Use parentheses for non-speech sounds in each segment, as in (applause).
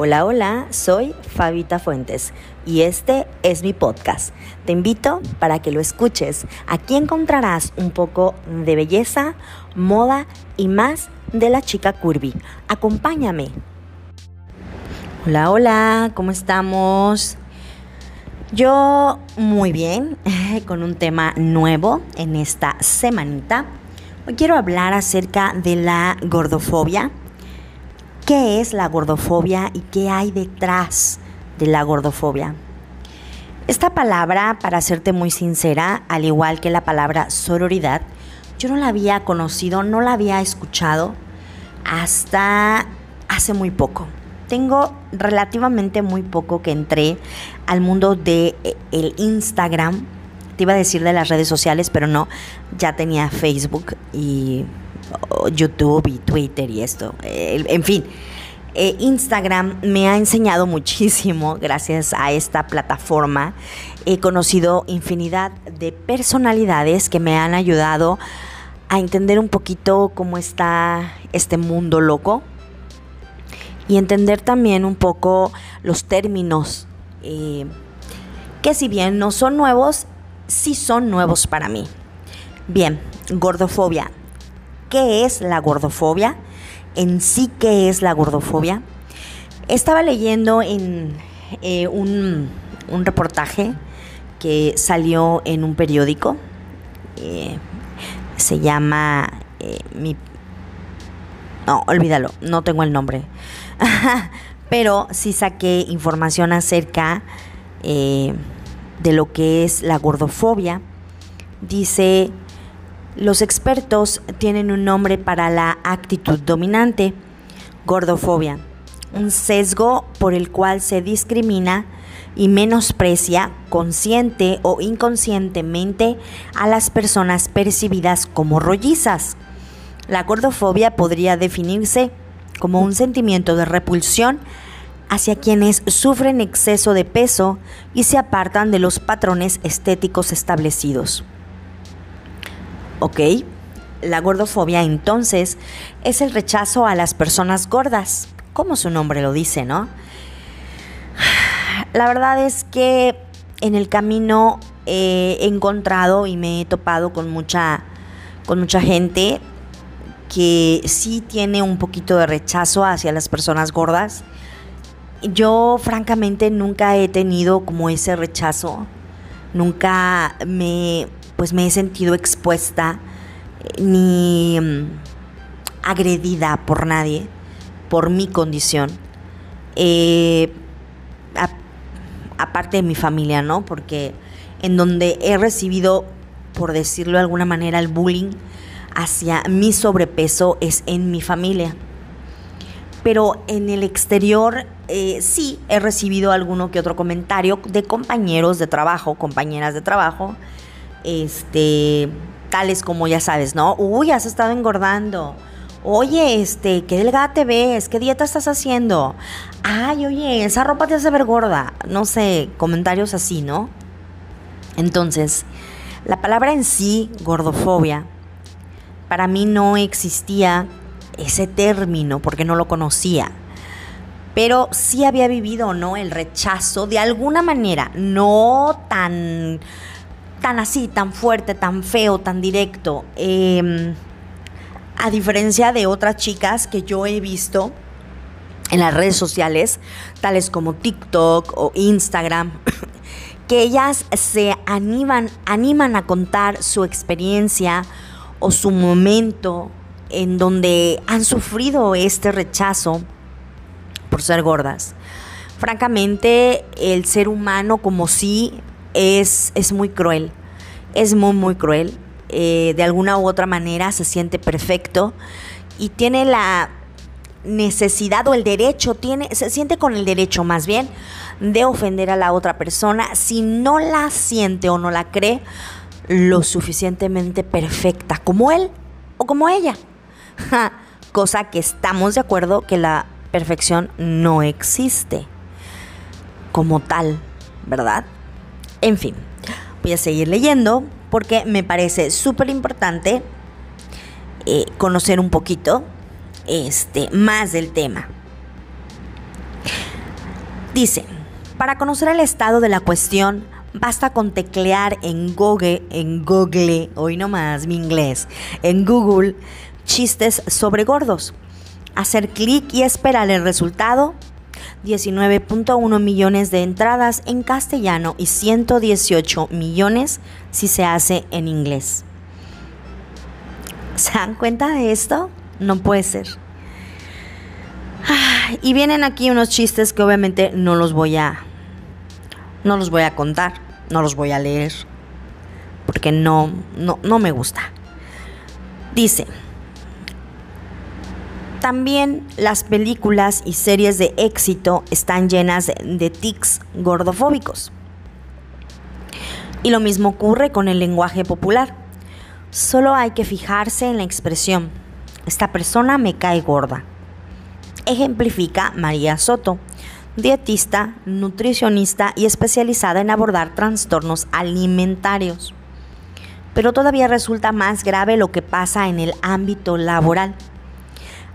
Hola, hola, soy Fabita Fuentes y este es mi podcast. Te invito para que lo escuches. Aquí encontrarás un poco de belleza, moda y más de la chica curvy. Acompáñame. Hola, hola, ¿cómo estamos? Yo muy bien, (laughs) con un tema nuevo en esta semanita. Hoy quiero hablar acerca de la gordofobia. ¿Qué es la gordofobia y qué hay detrás de la gordofobia? Esta palabra, para serte muy sincera, al igual que la palabra sororidad, yo no la había conocido, no la había escuchado hasta hace muy poco. Tengo relativamente muy poco que entré al mundo de eh, el Instagram. Te iba a decir de las redes sociales, pero no, ya tenía Facebook y YouTube y Twitter y esto. en fin, eh, Instagram me ha enseñado (laughs) muchísimo gracias a esta plataforma. He conocido infinidad de personalidades que me han ayudado a entender un poquito cómo está este mundo loco y entender también un poco los términos eh, que si bien no son nuevos, sí son nuevos para mí. Bien, gordofobia. ¿Qué es la gordofobia? En sí, ¿qué es la gordofobia? Estaba leyendo en eh, un, reportaje que salió en un periódico. Eh, se llama mi... No, olvídalo, no tengo el nombre. (laughs) pero sí saqué información acerca eh, de lo que es la gordofobia. Dice, los expertos tienen un nombre para la actitud dominante, gordofobia, un sesgo por el cual se discrimina y menosprecia consciente o inconscientemente a las personas percibidas como rollizas. La gordofobia podría definirse como un sentimiento de repulsión hacia quienes sufren exceso de peso y se apartan de los patrones estéticos establecidos. Ok, la gordofobia entonces es el rechazo a las personas gordas, como su nombre lo dice, ¿no? La verdad es que en el camino he encontrado y me he topado con mucha, con mucha gente que sí tiene un poquito de rechazo hacia las personas gordas. Yo francamente nunca he tenido como ese rechazo. Nunca me pues me he sentido expuesta eh, ni mm, agredida por nadie por mi condición. Eh, aparte de mi familia, ¿no? Porque en donde he recibido, por decirlo de alguna manera, el bullying, hacia mi sobrepeso es en mi familia. Pero en el exterior eh, sí he recibido alguno que otro comentario de compañeros de trabajo, compañeras de trabajo, este, tales como ya sabes, ¿no? Uy, has estado engordando. Oye, este, qué delgada te ves, qué dieta estás haciendo. Ay, oye, esa ropa te hace ver gorda. No sé, comentarios así, ¿no? Entonces, la palabra en sí, gordofobia, para mí no existía ese término porque no lo conocía. Pero sí había vivido, ¿no? El rechazo de alguna manera, no tan, tan así, tan fuerte, tan feo, tan directo. Em, a diferencia de otras chicas que yo he visto en las redes sociales, tales como TikTok o Instagram, (coughs) que ellas se animan, animan a contar su experiencia, o su momento en donde han sufrido este rechazo por ser gordas. Francamente, el ser humano como sí es, es muy cruel, es muy, muy cruel. Eh, de alguna u otra manera se siente perfecto y tiene la necesidad o el derecho, tiene, se siente con el derecho más bien de ofender a la otra persona si no la siente o no la cree lo suficientemente perfecta como él o como ella. (laughs) Cosa que estamos de acuerdo que la perfección no existe como tal, ¿verdad? En fin, voy a seguir leyendo porque me parece súper importante eh, conocer un poquito este, más del tema. Dice, para conocer el estado de la cuestión, basta con teclear en Google, en Google, hoy nomás mi inglés, en Google, chistes sobre gordos. Hacer clic y esperar el resultado 19.1 millones de entradas en castellano y 118 millones si se hace en inglés. ¿Se dan cuenta de esto? No puede ser. y vienen aquí unos chistes que obviamente no los voy a no los voy a contar, no los voy a leer porque no no, no me gusta. Dice, también las películas y series de éxito están llenas de tics gordofóbicos. Y lo mismo ocurre con el lenguaje popular. Solo hay que fijarse en la expresión, esta persona me cae gorda. Ejemplifica María Soto, dietista, nutricionista y especializada en abordar trastornos alimentarios. Pero todavía resulta más grave lo que pasa en el ámbito laboral.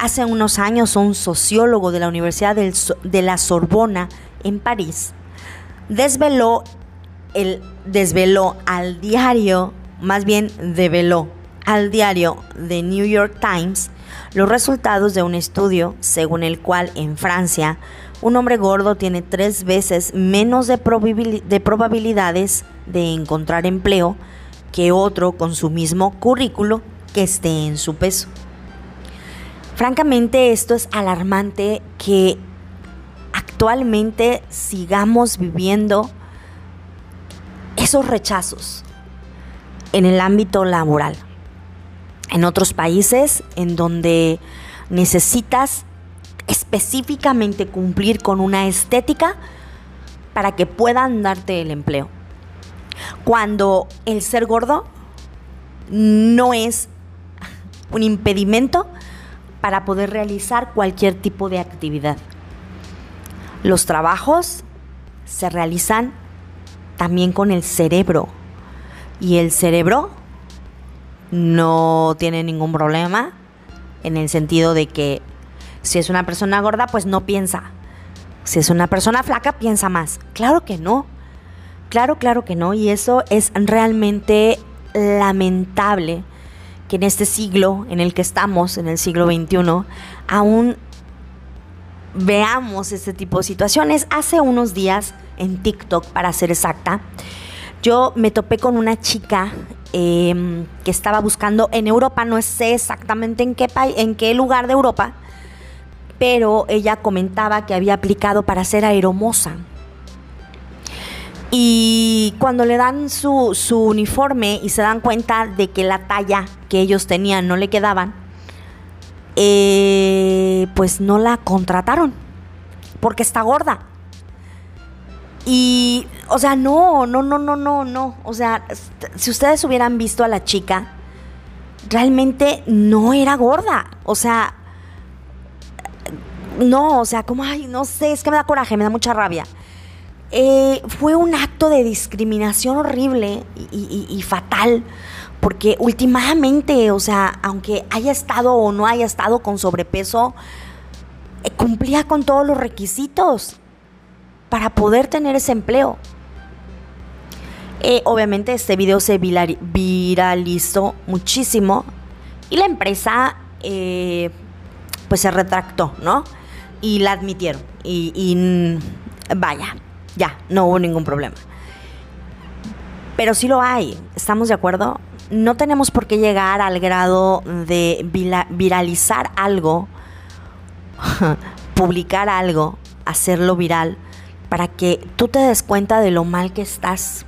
Hace unos años un sociólogo de la Universidad de la Sorbona en París desveló, el, desveló al diario, más bien develó al diario The New York Times los resultados de un estudio según el cual en Francia un hombre gordo tiene tres veces menos de, de probabilidades de encontrar empleo que otro con su mismo currículo que esté en su peso. Francamente, esto es alarmante que actualmente sigamos viviendo esos rechazos en el ámbito laboral. En otros países en donde necesitas específicamente cumplir con una estética para que puedan darte el empleo. Cuando el ser gordo no es un impedimento para poder realizar cualquier tipo de actividad. Los trabajos se realizan también con el cerebro y el cerebro no tiene ningún problema en el sentido de que si es una persona gorda pues no piensa. Si es una persona flaca piensa más. Claro que no. Claro, claro que no. Y eso es realmente lamentable que en este siglo en el que estamos, en el siglo XXI, aún veamos este tipo de situaciones. Hace unos días en TikTok, para ser exacta, yo me topé con una chica em, que estaba buscando en Europa, no sé exactamente en qué, en qué lugar de Europa, pero ella comentaba que había aplicado para ser aeromoza. Y cuando le dan su, uniforme y se dan cuenta de que la talla que ellos tenían no le quedaban, eh, pues no la contrataron porque está gorda. Y, o sea, no, no, no, no, no, no. O sea, si ustedes hubieran visto a la chica, realmente no era gorda. O sea, no, o sea, como, ay, no sé, es que me da coraje, me da mucha rabia. Eh, fue un acto de discriminación horrible y, fatal, porque últimamente, o sea, aunque haya estado o no haya estado con sobrepeso, eh, cumplía con todos los requisitos para poder tener ese empleo. Eh, obviamente este video se viralizó muchísimo y la empresa pues se retractó, ¿no? Y la admitieron. y vaya, ya, no hubo ningún problema. Pero sí lo hay, ¿estamos de acuerdo? No tenemos por qué llegar al grado de viralizar algo, (laughs) publicar algo, hacerlo viral, para que tú te des cuenta de lo mal que estás.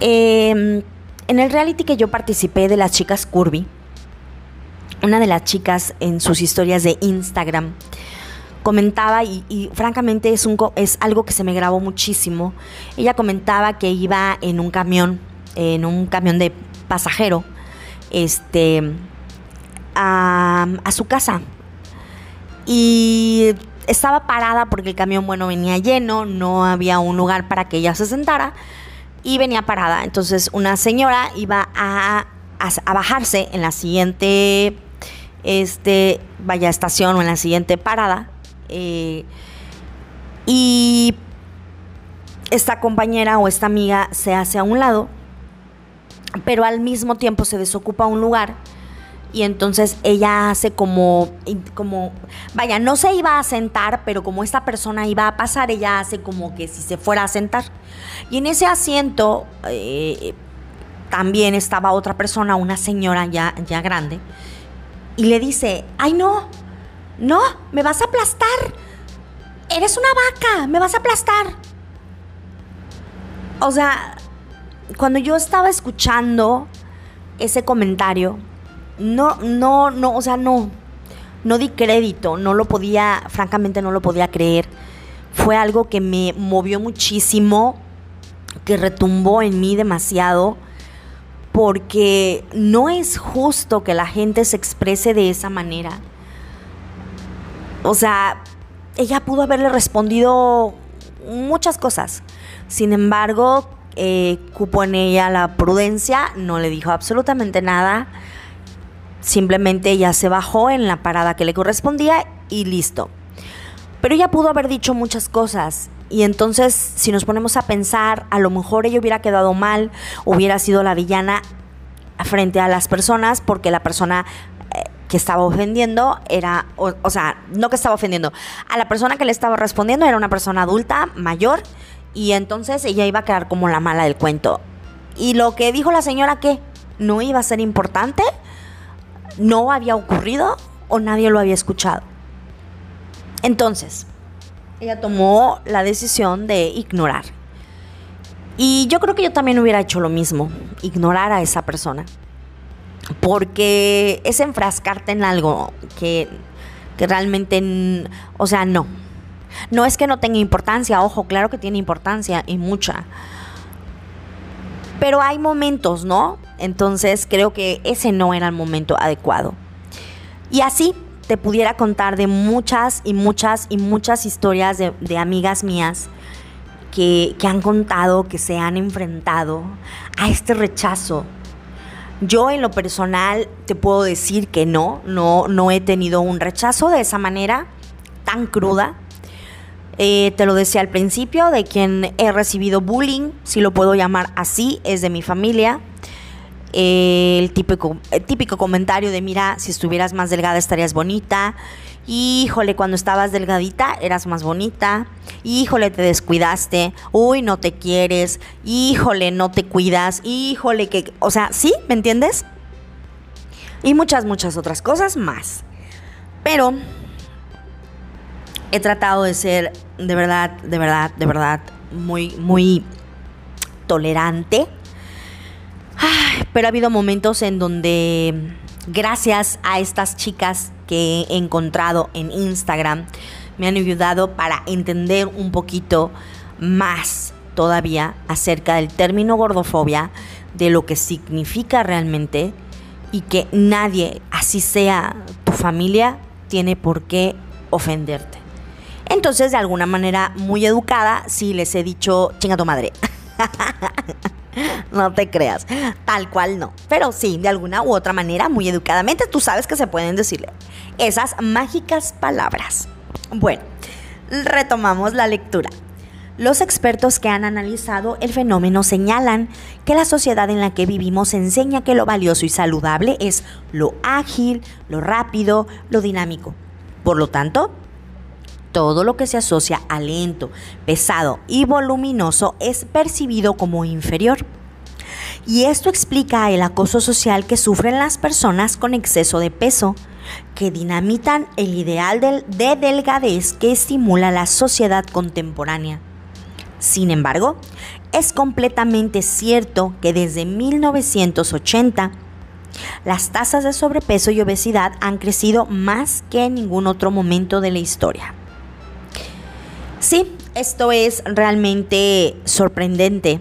Em, en el reality que yo participé de las chicas Curvy, una de las chicas en sus historias de Instagram comentaba, y, francamente es, un, es algo que se me grabó muchísimo, ella comentaba que iba en un camión, en un camión de pasajero, este, a, a su casa. Y estaba parada porque el camión, bueno, venía lleno, no había un lugar para que ella se sentara y venía parada. Entonces una señora iba a, a, bajarse en la siguiente, este, vaya estación o en la siguiente parada eh, Y esta compañera o esta amiga se hace a un lado, pero al mismo tiempo se desocupa un lugar y entonces ella hace como, como, vaya, no se iba a sentar, pero como esta persona iba a pasar, ella hace como que si se fuera a sentar. Y en ese asiento eh, también estaba otra persona, una señora ya, ya grande, y le dice, ay no, no, me vas a aplastar, eres una vaca, me vas a aplastar. O sea, cuando yo estaba escuchando ese comentario, no, no, no, o sea, no, no di crédito, no lo podía, francamente no lo podía creer. Fue algo que me movió muchísimo, que retumbó en mí demasiado, porque no es justo que la gente se exprese de esa manera. O sea, ella pudo haberle respondido muchas cosas. Sin embargo, eh, cupo en ella la prudencia, no le dijo absolutamente nada Simplemente ella se bajó en la parada que le correspondía y listo. Pero ella pudo haber dicho muchas cosas y entonces si nos ponemos a pensar, a lo mejor ella hubiera quedado mal, hubiera sido la villana frente a las personas porque la persona que estaba ofendiendo era, o, sea, no que estaba ofendiendo, a la persona que le estaba respondiendo era una persona adulta, mayor, y entonces ella iba a quedar como la mala del cuento. Y lo que dijo la señora que no iba a ser importante, no había ocurrido o nadie lo había escuchado. Entonces, ella tomó la decisión de ignorar. Y yo creo que yo también hubiera hecho lo mismo, ignorar a esa persona. Porque es enfrascarte en algo que, realmente, o sea, no. No es que no tenga importancia, ojo, claro que tiene importancia y mucha. Pero hay momentos, ¿no? Entonces creo que ese no era el momento adecuado. Y así te pudiera contar de muchas y muchas y muchas historias de, amigas mías que, han contado que se han enfrentado a este rechazo. Yo en lo personal te puedo decir que no, no, no he tenido un rechazo de esa manera tan cruda. Eh, te lo decía al principio, de quien he recibido bullying, si lo puedo llamar así, es de mi familia. el, típico, el típico comentario de, mira, si estuvieras más delgada estarías bonita. Híjole, cuando estabas delgadita eras más bonita. Híjole, te descuidaste. Uy, no te quieres. Híjole, no te cuidas. Híjole, que... O sea, ¿sí? ¿Me entiendes? Y muchas, muchas otras cosas más. Pero he tratado de ser de verdad, de verdad, de verdad muy, muy tolerante. pero ha habido momentos en donde, gracias a estas chicas que he encontrado en Instagram, me han ayudado para entender un poquito más todavía acerca del término gordofobia, de lo que significa realmente y que nadie, así sea tu familia, tiene por qué ofenderte. Entonces, de alguna manera muy educada, sí les he dicho, chinga tu madre. (laughs) (laughs) no te creas, tal cual no. Pero sí, de alguna u otra manera, muy educadamente, tú sabes que se pueden decirle esas mágicas palabras. Bueno, retomamos la lectura. Los expertos que han analizado el fenómeno señalan que la sociedad en la que vivimos enseña que lo valioso y saludable es lo ágil, lo rápido, lo dinámico. Por lo tanto, todo lo que se asocia a lento, pesado y voluminoso es percibido como inferior. Y esto explica el acoso social que sufren las personas con exceso de peso, que dinamitan el ideal de delgadez que estimula la sociedad contemporánea. Sin embargo, es completamente cierto que desde 1980 las tasas de sobrepeso y obesidad han crecido más que en ningún otro momento de la historia. Sí, esto es realmente sorprendente,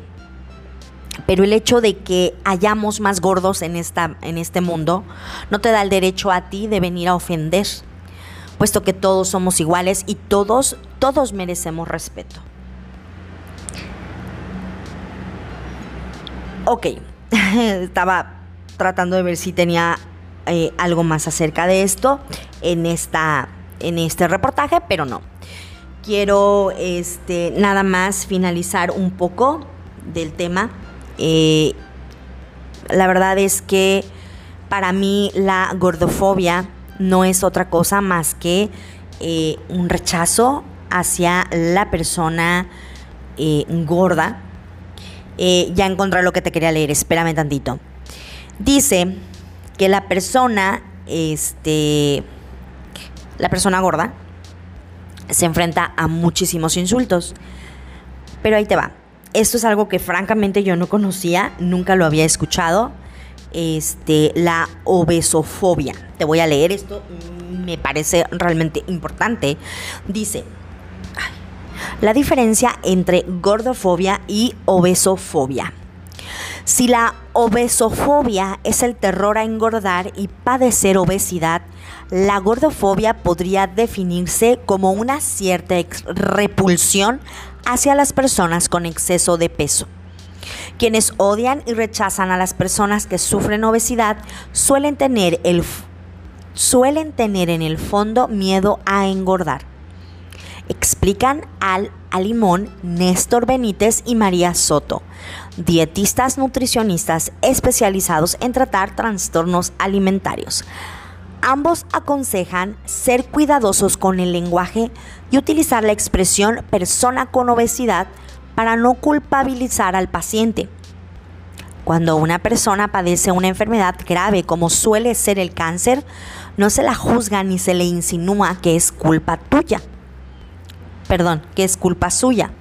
pero el hecho de que hayamos más gordos en, esta, en este mundo no te da el derecho a ti de venir a ofender, puesto que todos somos iguales y todos, todos merecemos respeto. Ok, (laughs) estaba tratando de ver si tenía eh, algo más acerca de esto en, esta, en este reportaje, pero no. Quiero este, nada más finalizar un poco del tema. Eh, la verdad es que para mí la gordofobia no es otra cosa más que eh, un rechazo hacia la persona eh, gorda. ya encontré lo que te quería leer, espérame tantito. Dice que la persona, este, la persona gorda, se enfrenta a muchísimos insultos. Pero ahí te va. Esto es algo que francamente yo no conocía, nunca lo había escuchado. Este, la obesofobia. Te voy a leer esto, me parece realmente importante. Dice, la diferencia entre gordofobia y obesofobia. Si la obesofobia es el terror a engordar y padecer obesidad, la gordofobia podría definirse como una cierta repulsión hacia las personas con exceso de peso. Quienes odian y rechazan a las personas que sufren obesidad suelen tener, el, suelen tener en el fondo miedo a engordar. Explican al Alimón, Néstor Benítez y María Soto, dietistas nutricionistas especializados en tratar trastornos alimentarios. Ambos aconsejan ser cuidadosos con el lenguaje y utilizar la expresión persona con obesidad para no culpabilizar al paciente. Cuando una persona padece una enfermedad grave como suele ser el cáncer, no se la juzga ni se le insinúa que es culpa tuya. Perdón, que es culpa suya.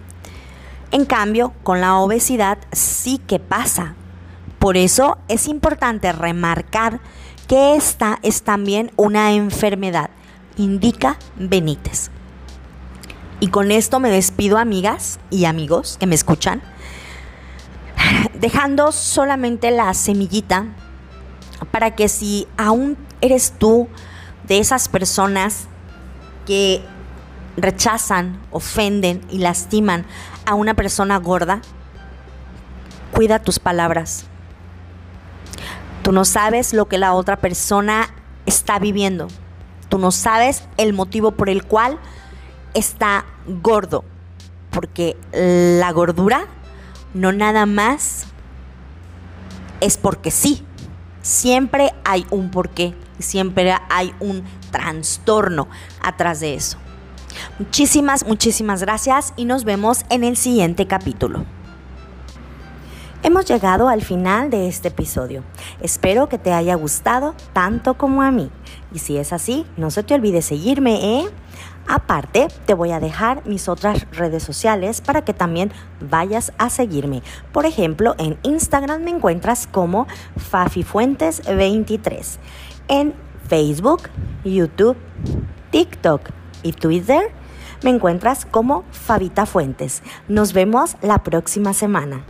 En cambio, con la obesidad sí que pasa. Por eso es importante remarcar que esta es también una enfermedad, indica Benítez. Y con esto me despido, amigas y amigos que me escuchan, (laughs) dejando solamente la semillita para que si aún eres tú de esas personas que rechazan, ofenden y lastiman a una persona gorda, cuida tus palabras Tú no sabes lo que la otra persona está viviendo. Tú no sabes el motivo por el cual está gordo. Porque la gordura no nada más es porque sí. Siempre hay un porqué. Siempre hay un trastorno atrás de eso. Muchísimas, muchísimas gracias y nos vemos en el siguiente capítulo. Hemos llegado al final de este episodio. Espero que te haya gustado tanto como a mí. Y si es así, no se te olvide seguirme, ¿eh? Aparte, te voy a dejar mis otras redes sociales para que también vayas a seguirme. Por ejemplo, en Instagram me encuentras como FafiFuentes23. En Facebook, YouTube, TikTok y Twitter me encuentras como Fabita Fuentes. Nos vemos la próxima semana.